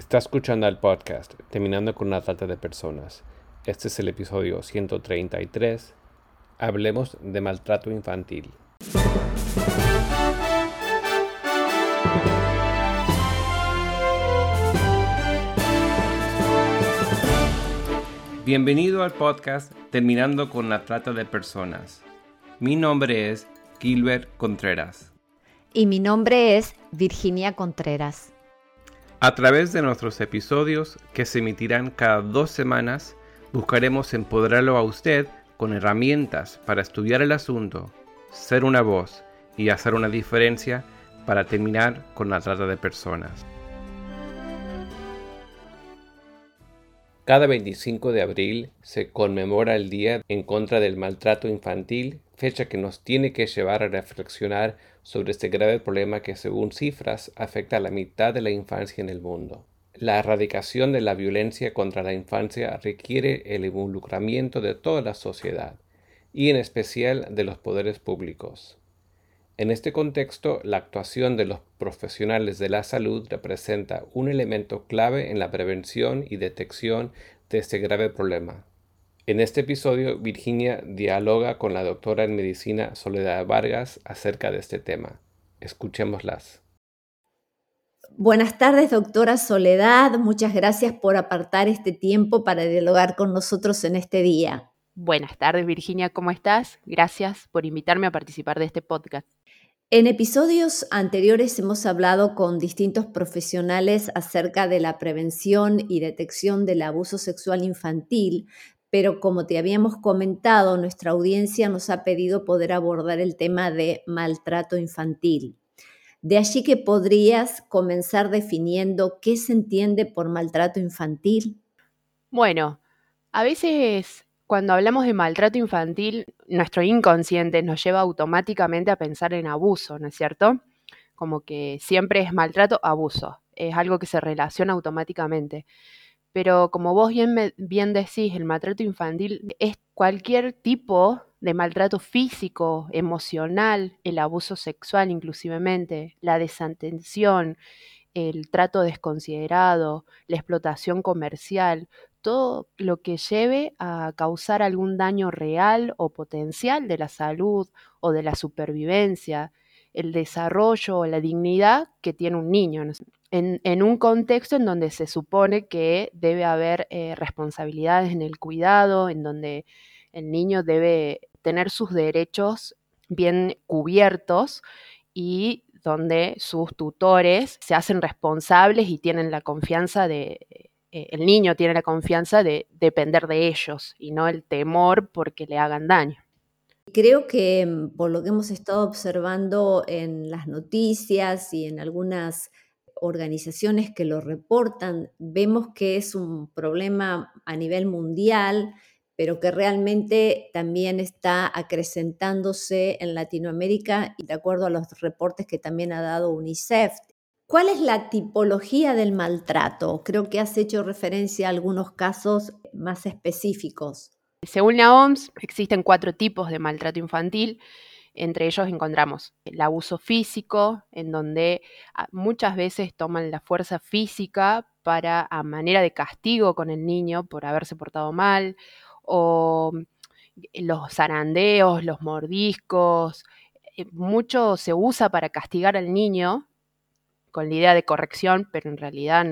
Está escuchando el podcast Terminando con la trata de personas. Este es el episodio 133. Hablemos de maltrato infantil. Bienvenido al podcast Terminando con la trata de personas. Mi nombre es Gilbert Contreras. Y mi nombre es Virginia Contreras. A través de nuestros episodios, que se emitirán cada dos semanas, buscaremos empoderarlo a usted con herramientas para estudiar el asunto, ser una voz y hacer una diferencia para terminar con la trata de personas. Cada 25 de abril se conmemora el Día en contra del maltrato infantil, fecha que nos tiene que llevar a reflexionar sobre este grave problema que según cifras afecta a la mitad de la infancia en el mundo. La erradicación de la violencia contra la infancia requiere el involucramiento de toda la sociedad y en especial de los poderes públicos. En este contexto, la actuación de los profesionales de la salud representa un elemento clave en la prevención y detección de este grave problema. En este episodio, Virginia dialoga con la doctora en medicina Soledad Vargas acerca de este tema. Escuchémoslas. Buenas tardes, doctora Soledad. Muchas gracias por apartar este tiempo para dialogar con nosotros en este día. Buenas tardes, Virginia. ¿Cómo estás? Gracias por invitarme a participar de este podcast. En episodios anteriores hemos hablado con distintos profesionales acerca de la prevención y detección del abuso sexual infantil, pero como te habíamos comentado, nuestra audiencia nos ha pedido poder abordar el tema de maltrato infantil. De allí que podrías comenzar definiendo qué se entiende por maltrato infantil. Bueno, a veces cuando hablamos de maltrato infantil, nuestro inconsciente nos lleva automáticamente a pensar en abuso, ¿no es cierto? Como que siempre es maltrato, abuso. Es algo que se relaciona automáticamente. Pero como vos bien, bien decís, el maltrato infantil es cualquier tipo de maltrato físico, emocional, el abuso sexual inclusivemente, la desatención, el trato desconsiderado, la explotación comercial, todo lo que lleve a causar algún daño real o potencial de la salud o de la supervivencia, el desarrollo o la dignidad que tiene un niño, en, un contexto en donde se supone que debe haber eh, responsabilidades en el cuidado, en donde el niño debe tener sus derechos bien cubiertos y donde sus tutores se hacen responsables y tienen la confianza de eh, el niño tiene la confianza de depender de ellos y no el temor porque le hagan daño. Creo que mm, por lo que hemos estado observando en las noticias y en algunas organizaciones que lo reportan, vemos que es un problema a nivel mundial, pero que realmente también está acrecentándose en Latinoamérica y de acuerdo a los reportes que también ha dado UNICEF, ¿Cuál es la tipología del maltrato? Creo que has hecho referencia a algunos casos más específicos. Según la OMS, existen cuatro tipos de maltrato infantil. Entre ellos encontramos el abuso físico, en donde ah, muchas veces toman la fuerza física para a manera de castigo con el niño por haberse portado mal, o los zarandeos, los mordiscos. Eh, mucho se usa para castigar al niño con la idea de corrección, pero en realidad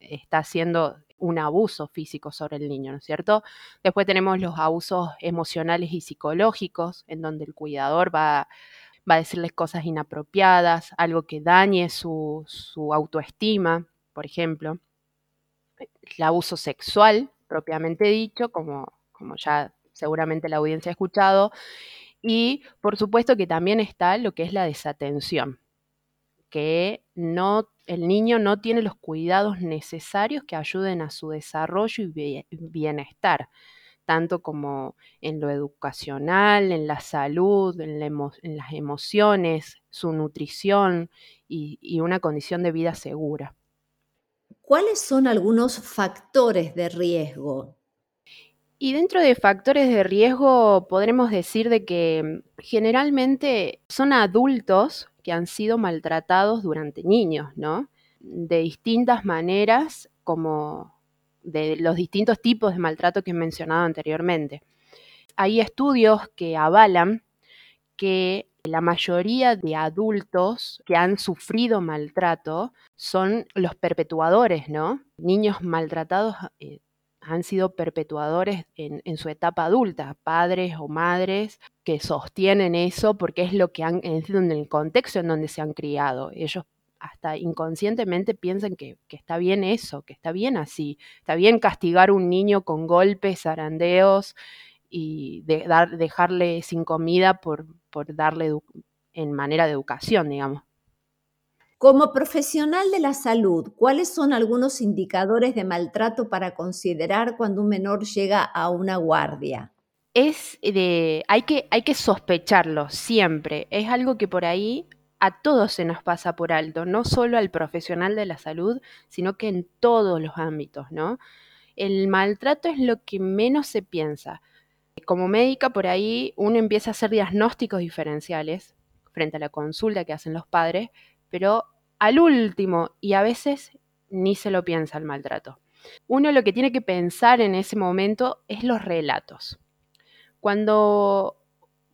está haciendo un abuso físico sobre el niño, ¿no es cierto? Después tenemos los abusos emocionales y psicológicos, en donde el cuidador va, va a decirles cosas inapropiadas, algo que dañe su, autoestima, por ejemplo. El abuso sexual, propiamente dicho, como, como ya seguramente la audiencia ha escuchado. Y por supuesto que también está lo que es la desatención, que no, el niño no tiene los cuidados necesarios que ayuden a su desarrollo y bienestar, tanto como en lo educacional, en la salud, en, las emociones, su nutrición y una condición de vida segura. ¿Cuáles son algunos factores de riesgo? Y dentro de factores de riesgo podremos decir de que generalmente son adultos que han sido maltratados durante niños, ¿no? de distintas maneras como de los distintos tipos de maltrato que he mencionado anteriormente. Hay estudios que avalan que la mayoría de adultos que han sufrido maltrato son los perpetuadores, ¿no? Niños maltratados eh, han sido perpetuadores en, su etapa adulta, padres o madres que sostienen eso porque es lo que han, en el contexto en donde se han criado. Ellos hasta inconscientemente piensan que, está bien eso, que está bien así, está bien castigar a un niño con golpes, zarandeos y dejarle sin comida por, por darle en manera de educación, digamos. Como profesional de la salud, ¿cuáles son algunos indicadores de maltrato para considerar cuando un menor llega a una guardia? Es de, hay que, hay que sospecharlo siempre. Es algo que por ahí a todos se nos pasa por alto, no solo al profesional de la salud, sino que en todos los ámbitos, ¿no? El maltrato es lo que menos se piensa. Como médica, por ahí uno empieza a hacer diagnósticos diferenciales frente a la consulta que hacen los padres, pero al último, y a veces ni se lo piensa el maltrato. Uno lo que tiene que pensar en ese momento es los relatos. Cuando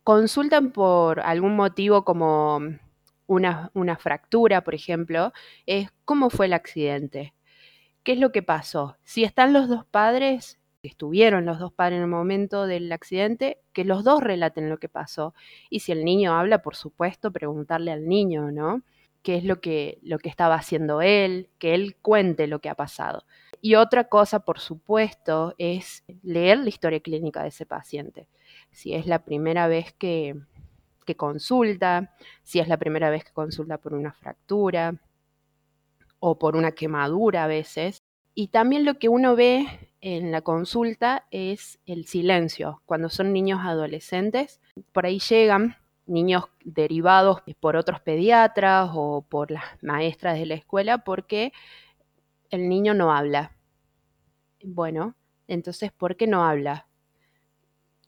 consultan por algún motivo como una, fractura, por ejemplo, es cómo fue el accidente, qué es lo que pasó. Si están los dos padres, estuvieron los dos padres en el momento del accidente, que los dos relaten lo que pasó. Y si el niño habla, por supuesto, preguntarle al niño, ¿no? qué es lo que, lo que estaba haciendo él, que él cuente lo que ha pasado. Y otra cosa, por supuesto, es leer la historia clínica de ese paciente. Si es la primera vez que, consulta, si es la primera vez que consulta por una fractura o por una quemadura a veces. Y también lo que uno ve en la consulta es el silencio. Cuando son niños adolescentes, por ahí llegan niños derivados por otros pediatras o por las maestras de la escuela porque el niño no habla. Bueno, entonces, ¿por qué no habla?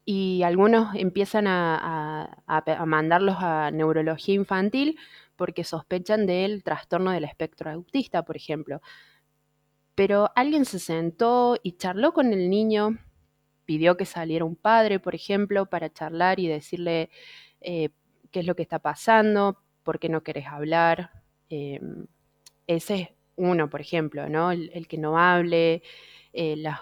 Y algunos empiezan a, mandarlos a neurología infantil porque sospechan del trastorno del espectro autista, por ejemplo. Pero alguien se sentó y charló con el niño, pidió que saliera un padre, por ejemplo, para charlar y decirle, eh, qué es lo que está pasando, por qué no querés hablar. Em, ese es uno, por ejemplo, ¿no? El, que no hable, eh, las,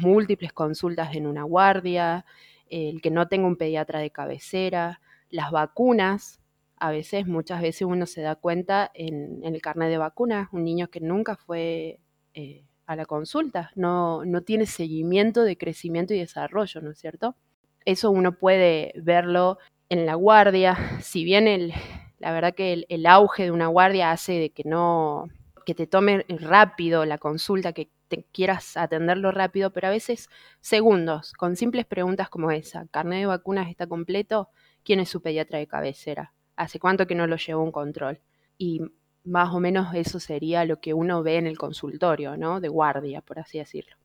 múltiples consultas en una guardia, el que no tenga un pediatra de cabecera, las vacunas. A veces, muchas veces uno se da cuenta en, el carnet de vacunas, un niño que nunca fue eh, a la consulta, no, no tiene seguimiento de crecimiento y desarrollo, ¿no es cierto? Eso uno puede verlo en la guardia, si bien el, la verdad que el, auge de una guardia hace de que no, que te tome rápido la consulta, que quieras atenderlo rápido, pero a veces segundos, con simples preguntas como esa, ¿carnet de vacunas está completo? ¿Quién es su pediatra de cabecera? ¿Hace cuánto que no lo llevó un control? Y más o menos eso sería lo que uno ve en el consultorio, ¿no? De guardia, por así decirlo.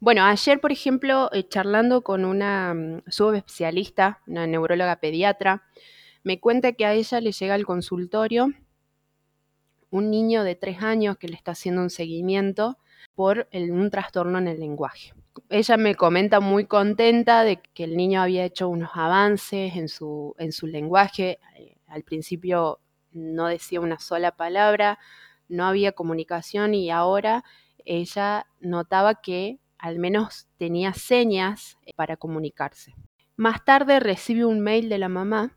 Bueno, ayer, por ejemplo, eh, charlando con una mm, subespecialista, una neuróloga pediatra, me cuenta que a ella le llega al consultorio un niño de tres años que le está haciendo un seguimiento por un trastorno en el lenguaje. Ella me comenta muy contenta de que el niño había hecho unos avances en su, en su lenguaje. Eh, al principio no decía una sola palabra, no había comunicación y ahora ella notaba que al menos tenía señas eh, para comunicarse. Más tarde recibe un mail de la mamá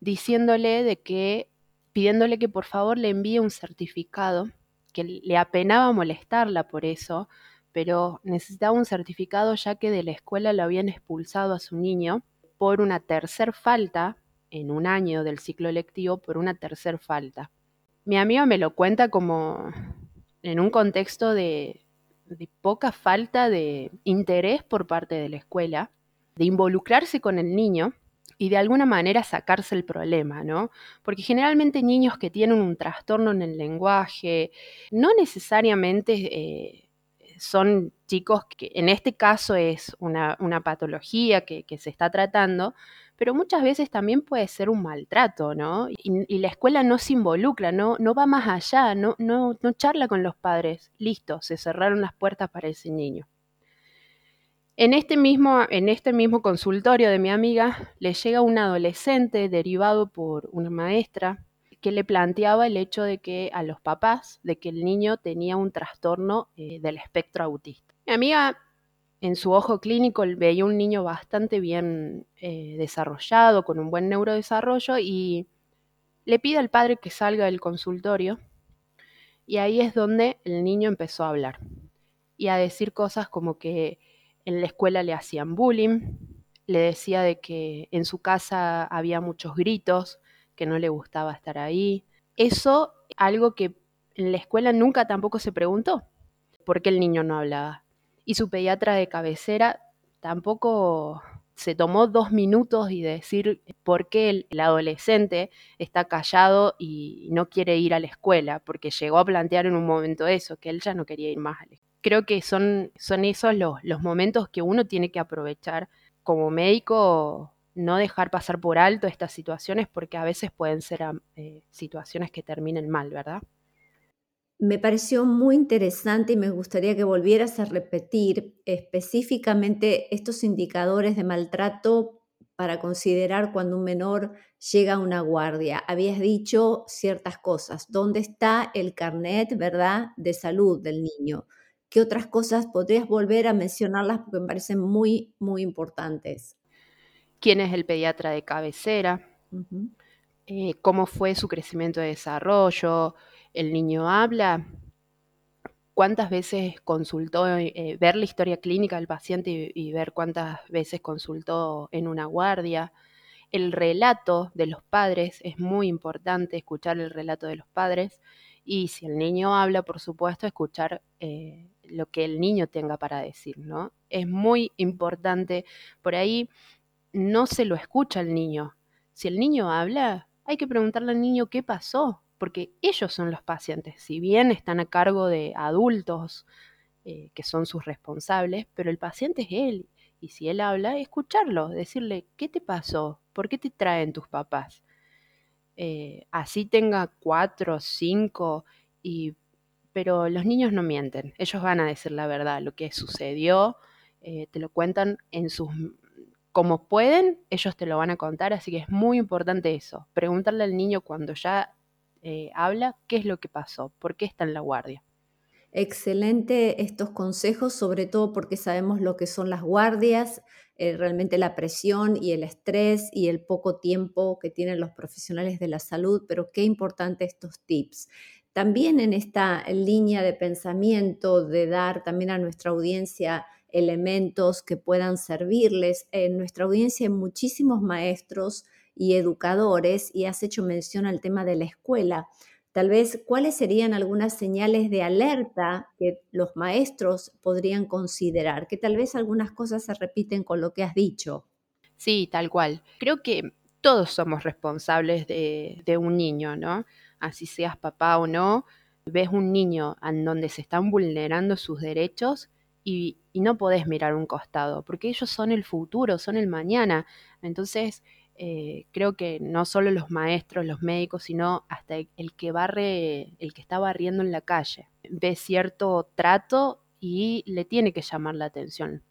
diciéndole de que, pidiéndole que por favor le envíe un certificado, que le apenaba molestarla por eso, pero necesitaba un certificado ya que de la escuela lo habían expulsado a su niño por una tercer falta en un año del ciclo lectivo por una tercer falta. Mi amiga me lo cuenta como en un contexto de poca falta de interés por parte de la escuela, de involucrarse con el niño y de alguna manera sacarse el problema, ¿no? Porque generalmente niños que tienen un trastorno en el lenguaje no necesariamente eh, son chicos que en este caso es una, patología que, se está tratando, pero muchas veces también puede ser un maltrato, ¿no? Y, la escuela no se involucra, no, no va más allá, no, no, no charla con los padres. Listo, se cerraron las puertas para ese niño. En este, mismo, en este mismo consultorio de mi amiga le llega un adolescente derivado por una maestra que le planteaba el hecho de que a los papás, de que el niño tenía un trastorno eh, del espectro autista. Mi amiga en su ojo clínico veía un niño bastante bien eh, desarrollado, con un buen neurodesarrollo, y le pide al padre que salga del consultorio, y ahí es donde el niño empezó a hablar y a decir cosas como que en la escuela le hacían bullying, le decía de que en su casa había muchos gritos, que no le gustaba estar ahí. Eso, algo que en la escuela nunca tampoco se preguntó, por qué el niño no hablaba y su pediatra de cabecera tampoco se tomó dos minutos y decir por qué el, adolescente está callado y no quiere ir a la escuela, porque llegó a plantear en un momento eso, que él ya no quería ir más a la escuela. Creo que son, esos los, los momentos que uno tiene que aprovechar como médico, no dejar pasar por alto estas situaciones, porque a veces pueden ser eh, situaciones que terminen mal, ¿verdad? Me pareció muy interesante y me gustaría que volvieras a repetir específicamente estos indicadores de maltrato para considerar cuando un menor llega a una guardia. Habías dicho ciertas cosas. ¿Dónde está el carnet, verdad, de salud del niño? ¿Qué otras cosas podrías volver a mencionarlas porque me parecen muy, muy importantes? ¿Quién es el pediatra de cabecera? Eh, ¿Cómo fue su crecimiento de desarrollo? el niño habla, cuántas veces consultó, eh, ver la historia clínica del paciente y, ver cuántas veces consultó en una guardia. El relato de los padres es muy importante, escuchar el relato de los padres y si el niño habla, por supuesto, escuchar eh, lo que el niño tenga para decir, ¿no? Es muy importante, por ahí no se lo escucha al niño. Si el niño habla, hay que preguntarle al niño qué pasó, porque ellos son los pacientes, si bien están a cargo de adultos eh, que son sus responsables, pero el paciente es él. Y si él habla, escucharlo, decirle, ¿qué te pasó? ¿Por qué te traen tus papás? Eh, así tenga cuatro, cinco, y, pero los niños no mienten, ellos van a decir la verdad, lo que sucedió, eh, te lo cuentan en sus como pueden, ellos te lo van a contar, así que es muy importante eso, preguntarle al niño cuando ya eh, habla qué es lo que pasó, por qué está en la guardia. Excelente estos consejos, sobre todo porque sabemos lo que son las guardias, eh, realmente la presión y el estrés y el poco tiempo que tienen los profesionales de la salud, pero qué importante estos tips. También en esta línea de pensamiento de dar también a nuestra audiencia elementos que puedan servirles, en nuestra audiencia hay muchísimos maestros y educadores y has hecho mención al tema de la escuela. Tal vez, ¿cuáles serían algunas señales de alerta que los maestros podrían considerar? Que tal vez algunas cosas se repiten con lo que has dicho. Sí, tal cual. Creo que todos somos responsables de, un niño, ¿no? Así seas papá o no, ves un niño en donde se están vulnerando sus derechos y, y no podés mirar un costado, porque ellos son el futuro, son el mañana. Entonces, eh, creo que no solo los maestros, los médicos, sino hasta el que barre, el que está barriendo en la calle, ve cierto trato y le tiene que llamar la atención.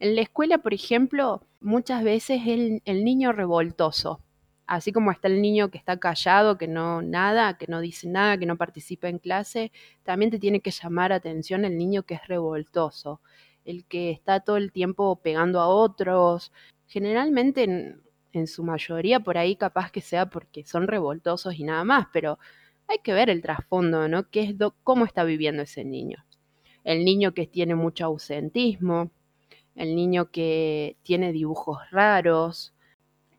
En la escuela, por ejemplo, muchas veces el, el niño revoltoso, así como está el niño que está callado, que no nada, que no dice nada, que no participa en clase, también te tiene que llamar atención el niño que es revoltoso, el que está todo el tiempo pegando a otros. Generalmente en su mayoría por ahí capaz que sea porque son revoltosos y nada más, pero hay que ver el trasfondo, ¿no? ¿Qué es ¿Cómo está viviendo ese niño? El niño que tiene mucho ausentismo, el niño que tiene dibujos raros,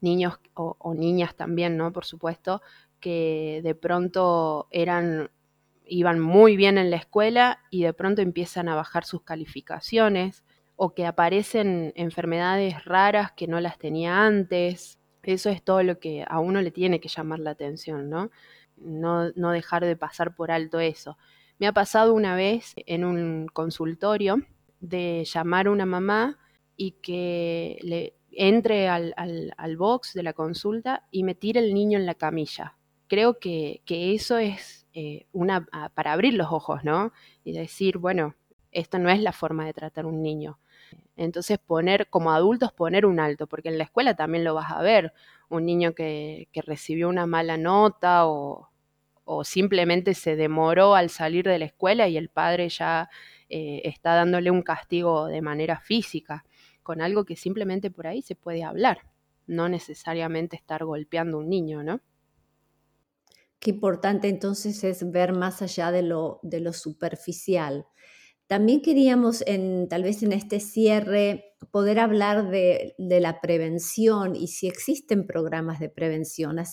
niños o, o niñas también, ¿no? Por supuesto, que de pronto eran iban muy bien en la escuela y de pronto empiezan a bajar sus calificaciones o que aparecen enfermedades raras que no las tenía antes. Eso es todo lo que a uno le tiene que llamar la atención, ¿no? No, dejar de pasar por alto eso. Me ha pasado una vez en un consultorio de llamar a una mamá y que le, entre al, box de la consulta y me tire el niño en la camilla. Creo que, eso es eh, una para abrir los ojos, ¿no? Y decir, bueno, esta no es la forma de tratar a un niño. Entonces poner, como adultos, poner un alto, porque en la escuela también lo vas a ver, un niño que, recibió una mala nota o, simplemente se demoró al salir de la escuela y el padre ya eh, está dándole un castigo de manera física, con algo que simplemente por ahí se puede hablar, no necesariamente estar golpeando a un niño, ¿no? Qué importante entonces es ver más allá de lo, de lo superficial. También queríamos, en, tal vez en este cierre, poder hablar de, la prevención y si existen programas de prevención. Has,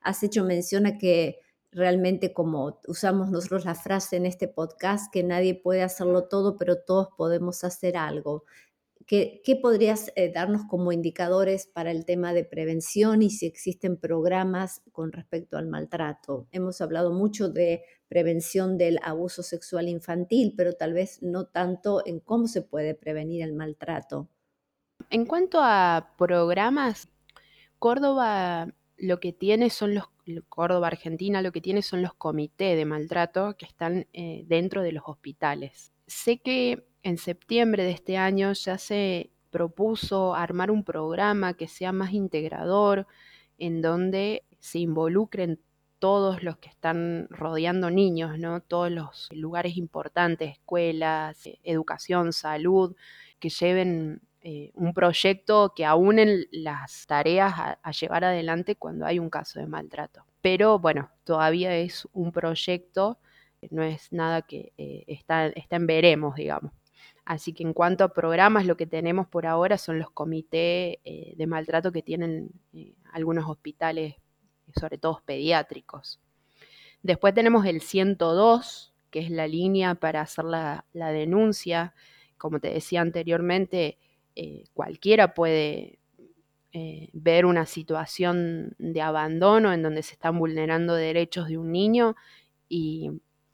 has, hecho mención a que realmente, como usamos nosotros la frase en este podcast, que nadie puede hacerlo todo, pero todos podemos hacer algo. ¿Qué, podrías eh, darnos como indicadores para el tema de prevención y si existen programas con respecto al maltrato? Hemos hablado mucho de prevención del abuso sexual infantil, pero tal vez no tanto en cómo se puede prevenir el maltrato. En cuanto a programas, Córdoba lo que tiene son los Córdoba Argentina lo que tiene son los comités de maltrato que están eh, dentro de los hospitales. Sé que en septiembre de este año ya se propuso armar un programa que sea más integrador, en donde se involucren todos los que están rodeando niños, ¿no? Todos los lugares importantes, escuelas, eh, educación, salud, que lleven eh, un proyecto que aúnen las tareas a, llevar adelante cuando hay un caso de maltrato. Pero bueno, todavía es un proyecto, no es nada que eh, está, está en veremos, digamos. Así que en cuanto a programas, lo que tenemos por ahora son los comités eh, de maltrato que tienen eh, algunos hospitales, sobre todo pediátricos. Después tenemos el 102, que es la línea para hacer la, denuncia. Como te decía anteriormente, eh, cualquiera puede ver una situación de abandono en donde se están vulnerando derechos de un niño y,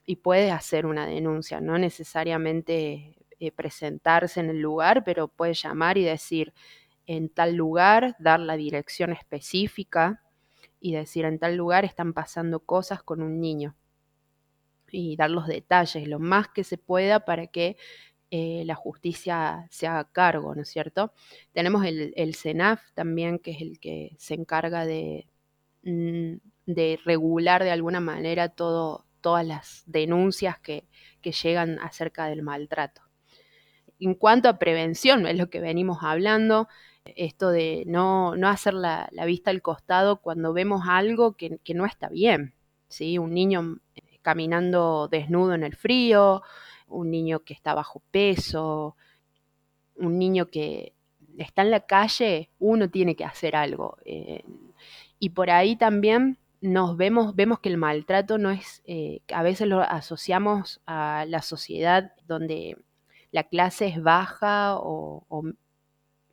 y puede hacer una denuncia, no necesariamente eh, presentarse en el lugar, pero puede llamar y decir en tal lugar, dar la dirección específica y decir en tal lugar están pasando cosas con un niño y dar los detalles lo más que se pueda para que eh, la justicia se haga cargo, ¿no es cierto? Tenemos el, el, CENAF también, que es el que se encarga de, mm, de regular de alguna manera todo, todas las denuncias que llegan acerca del maltrato en cuanto a prevención, es lo que venimos hablando, esto de no, hacer la, vista al costado cuando vemos algo que, no está bien, ¿sí? Un niño eh, caminando desnudo en el frío, un niño que está bajo peso, un niño que está en la calle, uno tiene que hacer algo. Eh, y por ahí también nos vemos, vemos que el maltrato no es, eh, a veces lo asociamos a la sociedad donde la clase es baja o,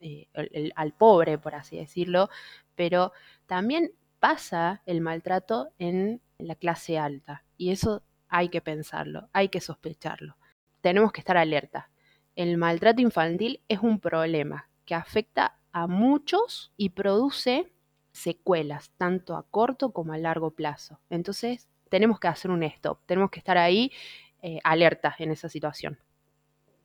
eh, al pobre, por así decirlo, pero también pasa el maltrato en la clase alta y eso hay que pensarlo, hay que sospecharlo. Tenemos que estar alerta. El maltrato infantil es un problema que afecta a muchos y produce secuelas, tanto a corto como a largo plazo. Entonces, tenemos que hacer un stop, tenemos que estar ahí eh, alertas en esa situación.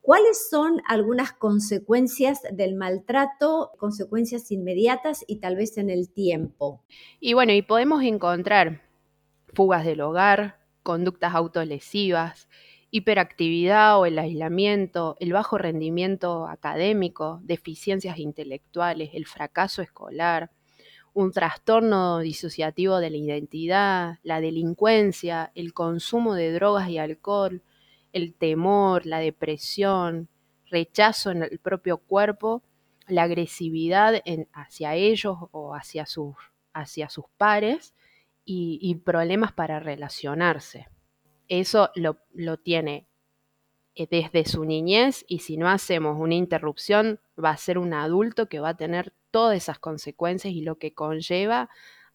¿Cuáles son algunas consecuencias del maltrato, consecuencias inmediatas y tal vez en el tiempo? Y bueno, y podemos encontrar fugas del hogar, conductas autolesivas, hiperactividad o el aislamiento, el bajo rendimiento académico, deficiencias intelectuales, el fracaso escolar, un trastorno disociativo de la identidad, la delincuencia, el consumo de drogas y alcohol, el temor, la depresión, rechazo en el propio cuerpo, la agresividad hacia ellos o hacia sus, hacia sus pares y, problemas para relacionarse. Eso lo, lo tiene eh, desde su niñez y si no hacemos una interrupción va a ser un adulto que va a tener todas esas consecuencias y lo que conlleva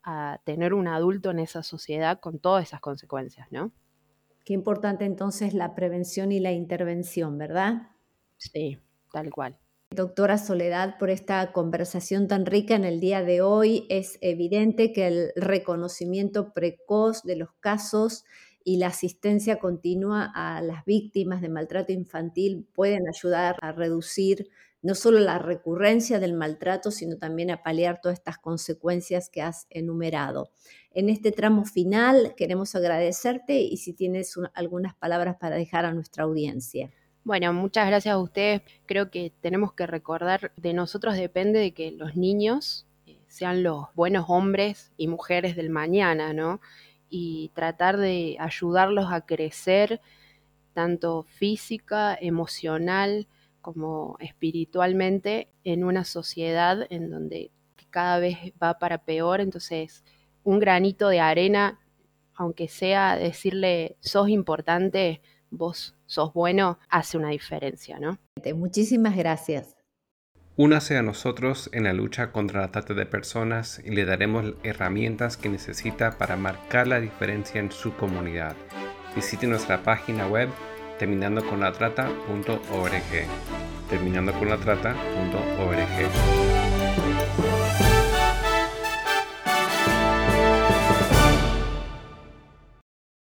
a tener un adulto en esa sociedad con todas esas consecuencias, ¿no? Qué importante entonces la prevención y la intervención, ¿verdad? Sí, tal cual. Doctora Soledad, por esta conversación tan rica en el día de hoy. Es evidente que el reconocimiento precoz de los casos y la asistencia continua a las víctimas de maltrato infantil pueden ayudar a reducir no solo la recurrencia del maltrato, sino también a paliar todas estas consecuencias que has enumerado. En este tramo final queremos agradecerte y si tienes algunas palabras para dejar a nuestra audiencia. Bueno, muchas gracias a ustedes. Creo que tenemos que recordar, de nosotros depende de que los niños eh, sean los buenos hombres y mujeres del mañana, ¿no? Y tratar de ayudarlos a crecer tanto física, emocional como espiritualmente en una sociedad en donde cada vez va para peor. Entonces, un granito de arena, aunque sea decirle sos importante, vos sos bueno, hace una diferencia, ¿no? Muchísimas gracias. Únase a nosotros en la lucha contra la trata de personas y le daremos herramientas que necesita para marcar la diferencia en su comunidad. Visite nuestra página web terminando con la trata.org. Terminando con la trata.org.